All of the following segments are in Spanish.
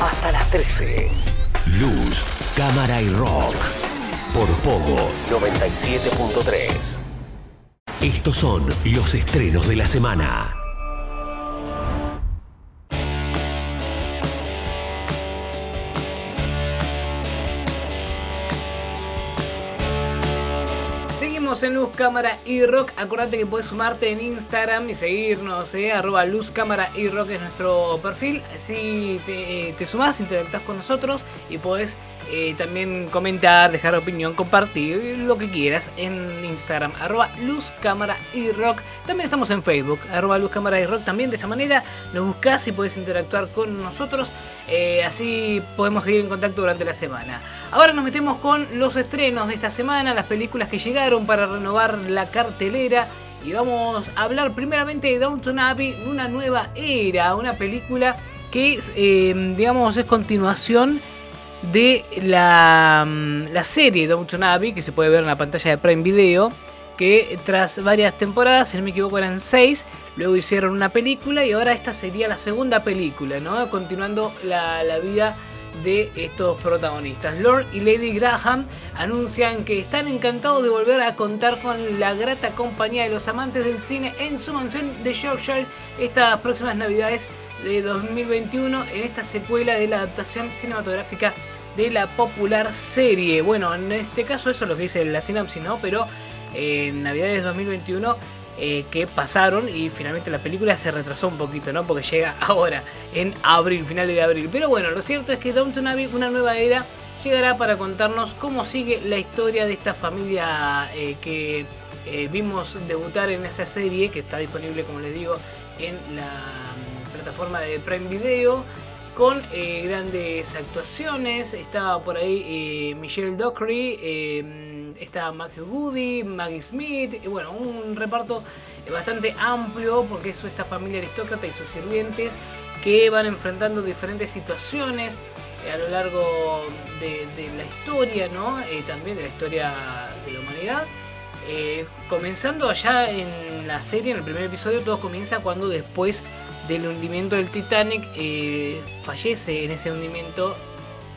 hasta las 13. Luz, cámara y rock. Por Pogo 97.3. Estos son los estrenos de la semana. En Luz Cámara y Rock. Acordate que puedes sumarte en Instagram y seguirnos, eh, arroba Luz Cámara y Rock es nuestro perfil. Así te, eh, te sumás, interactúas con nosotros y podés eh, también comentar, dejar opinión, compartir lo que quieras en Instagram, arroba Luz Cámara y Rock. También estamos en Facebook, arroba Luz Cámara y Rock. También de esta manera nos buscas y podés interactuar con nosotros. eh, así podemos seguir en contacto durante la semana. Ahora nos metemos con los estrenos de esta semana, las películas que llegaron para renovar la cartelera. Y vamos a hablar primeramente de Downton Abbey, una nueva era, una película que eh, digamos, es continuación de la, mm, la serie Downton Abbey, que se puede ver en la pantalla de Prime Video, que tras varias temporadas, si no me equivoco eran seis, luego hicieron una película y ahora esta sería la segunda película, ¿no? Continuando la vida de estos protagonistas. Lord y Lady Graham anuncian que están encantados de volver a contar con la grata compañía de los amantes del cine en su mansión de Yorkshire estas próximas navidades de 2021 en esta secuela de la adaptación cinematográfica de la popular serie. Bueno, en este caso eso es lo que dice la sinopsis, ¿no? Pero eh, en Navidades 2021 eh, que pasaron y finalmente la película se retrasó un poquito, ¿no? Porque llega ahora, en abril, finales de abril. Pero bueno, lo cierto es que Downton Abbey, una nueva era, llegará para contarnos cómo sigue la historia de esta familia eh, que eh, vimos debutar en esa serie, que está disponible, como les digo, en la mm, plataforma de Prime Video. Con grandes actuaciones, está por ahí Michelle Dockery, está Matthew Goody, Maggie Smith, y bueno, un reparto bastante amplio porque es esta familia aristócrata y sus sirvientes que van enfrentando diferentes situaciones eh, a lo largo de, la historia, ¿no? Eh, también de la historia de la humanidad. Eh, comenzando allá en la serie, en el primer episodio, todo comienza cuando después del hundimiento del Titanic eh, fallece en ese hundimiento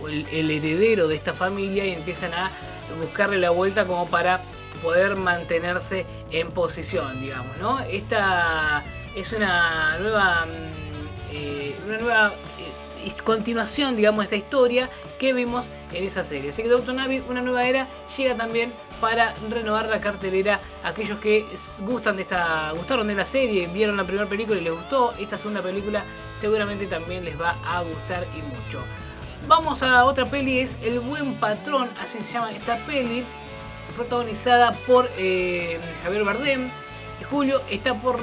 el heredero de esta familia y empiezan a buscarle la vuelta como para poder mantenerse en posición, digamos, ¿no? Esta es una nueva, mm, eh, una nueva eh, continuación, digamos, de esta historia que vimos en esa serie. Así que Downton Abbey, una nueva era, llega también para renovar la cartelera. Aquellos que gustan de esta, gustaron de la serie, vieron la primera película y les gustó, esta segunda película seguramente también les va a gustar y mucho. Vamos a otra peli, es El Buen Patrón, así se llama esta peli, protagonizada por eh, Javier Bardem. Julio está por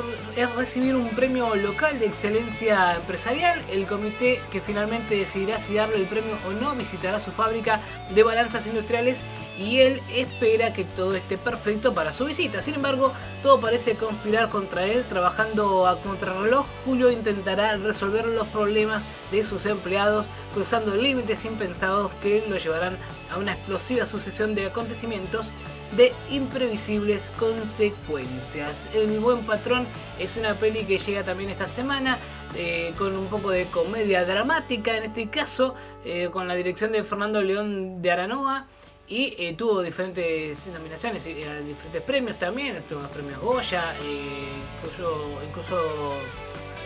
recibir un premio local de excelencia empresarial. El comité que finalmente decidirá si darle el premio o no visitará su fábrica de balanzas industriales y él espera que todo esté perfecto para su visita. Sin embargo, todo parece conspirar contra él. Trabajando a contrarreloj, Julio intentará resolver los problemas de sus empleados, cruzando límites impensados que lo llevarán a una explosiva sucesión de acontecimientos de imprevisibles consecuencias. El buen patrón es una peli que llega también esta semana eh, con un poco de comedia dramática en este caso, eh, con la dirección de Fernando León de Aranoa. Y eh, tuvo diferentes nominaciones eh, diferentes premios también, tuvo unos premios Goya, eh, incluso, incluso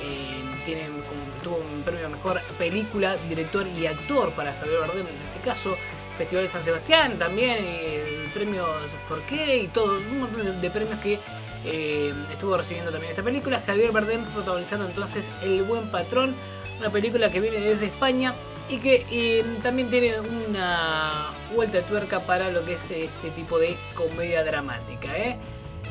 eh, tiene como- tuvo un premio a mejor película, director y actor para Javier Bardem en este caso. Festival de San Sebastián también, el premio Forqué y todo, un montón de, premios que estuvo recibiendo también esta película. Javier Bardem protagonizando entonces El Buen Patrón, una película que viene desde España y que también tiene una vuelta de tuerca para lo que es este tipo de comedia dramática. ¿eh?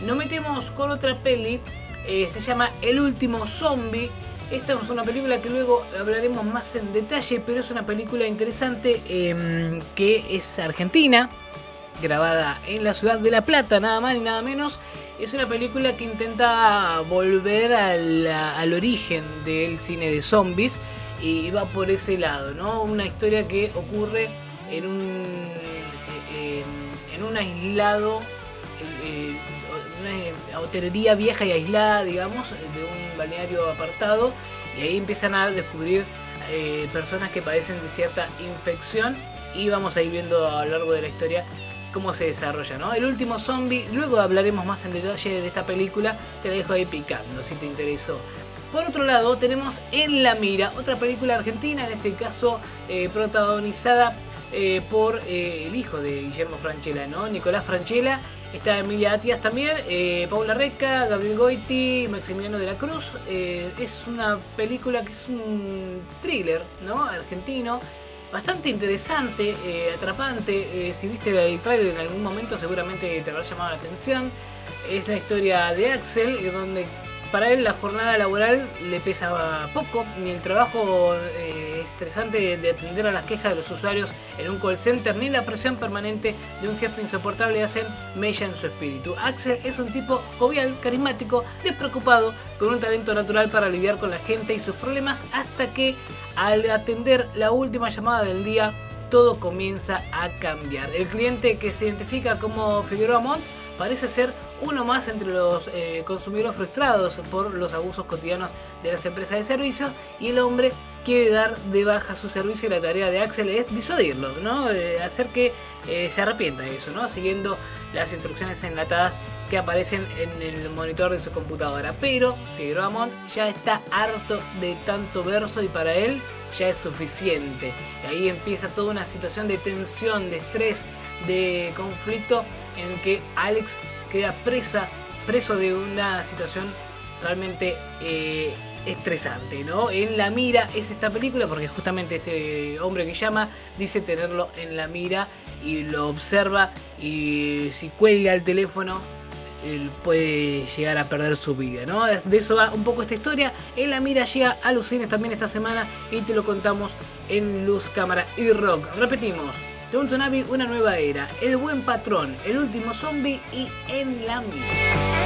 Nos metemos con otra peli, eh, se llama El último zombie. Esta es una película que luego hablaremos más en detalle, pero es una película interesante eh, que es argentina, grabada en la ciudad de La Plata, nada más ni nada menos. Es una película que intenta volver al, al origen del cine de zombies y va por ese lado, ¿no? Una historia que ocurre en un, eh, en- un aislado, eh, eh, una hotelería vieja y aislada, digamos, de un balneario apartado, y ahí empiezan a descubrir eh, personas que padecen de cierta infección y vamos a ir viendo a lo largo de la historia cómo se desarrolla, ¿no? El último zombie, luego hablaremos más en detalle de esta película, te la dejo ahí picando si te interesó. Por otro lado, tenemos En la Mira, otra película argentina, en este caso eh, protagonizada eh, por eh, el hijo de Guillermo Franchella, ¿no? Nicolás Franchella, está Emilia Atias también, Paula Reca, Gabriel Goiti, Maximiliano de la Cruz. es una película que es un thriller, ¿no? Argentino. Bastante interesante, atrapante. si viste el trailer en algún momento, seguramente te habrá llamado la atención. Es la historia de Axel, donde para él la jornada laboral le pesaba poco, ni el trabajo eh, estresante de atender a las quejas de los usuarios en un call center, ni la presión permanente de un jefe insoportable hacen mella en su espíritu. Axel es un tipo jovial, carismático, despreocupado, con un talento natural para lidiar con la gente y sus problemas, hasta que al atender la última llamada del día, todo comienza a cambiar. El cliente que se identifica como Figueroa Montt parece ser uno más entre los eh, consumidores frustrados por los abusos cotidianos de las empresas de servicios y el hombre quiere dar de baja su servicio y la tarea de Axel es disuadirlo, ¿no? Eh, hacer que eh, se arrepienta de eso, ¿no? siguiendo las instrucciones enlatadas que aparecen en el monitor de su computadora. Pero Figueroa Montt ya está harto de tanto verso y para él ya es suficiente. Y ahí empieza toda una situación de tensión, de estrés, de conflicto en que Alex queda presa, preso de una situación realmente eh, estresante, ¿no? En la mira es esta película porque justamente este hombre que llama dice tenerlo en la mira y lo observa y si cuelga el teléfono él puede llegar a perder su vida, ¿no? De eso va un poco esta historia. En la mira llega a los cines también esta semana y te lo contamos en Luz, Cámara y Rock. Repetimos, Downton Abbey, una nueva era, El buen patrón, El último zombie y En la mira.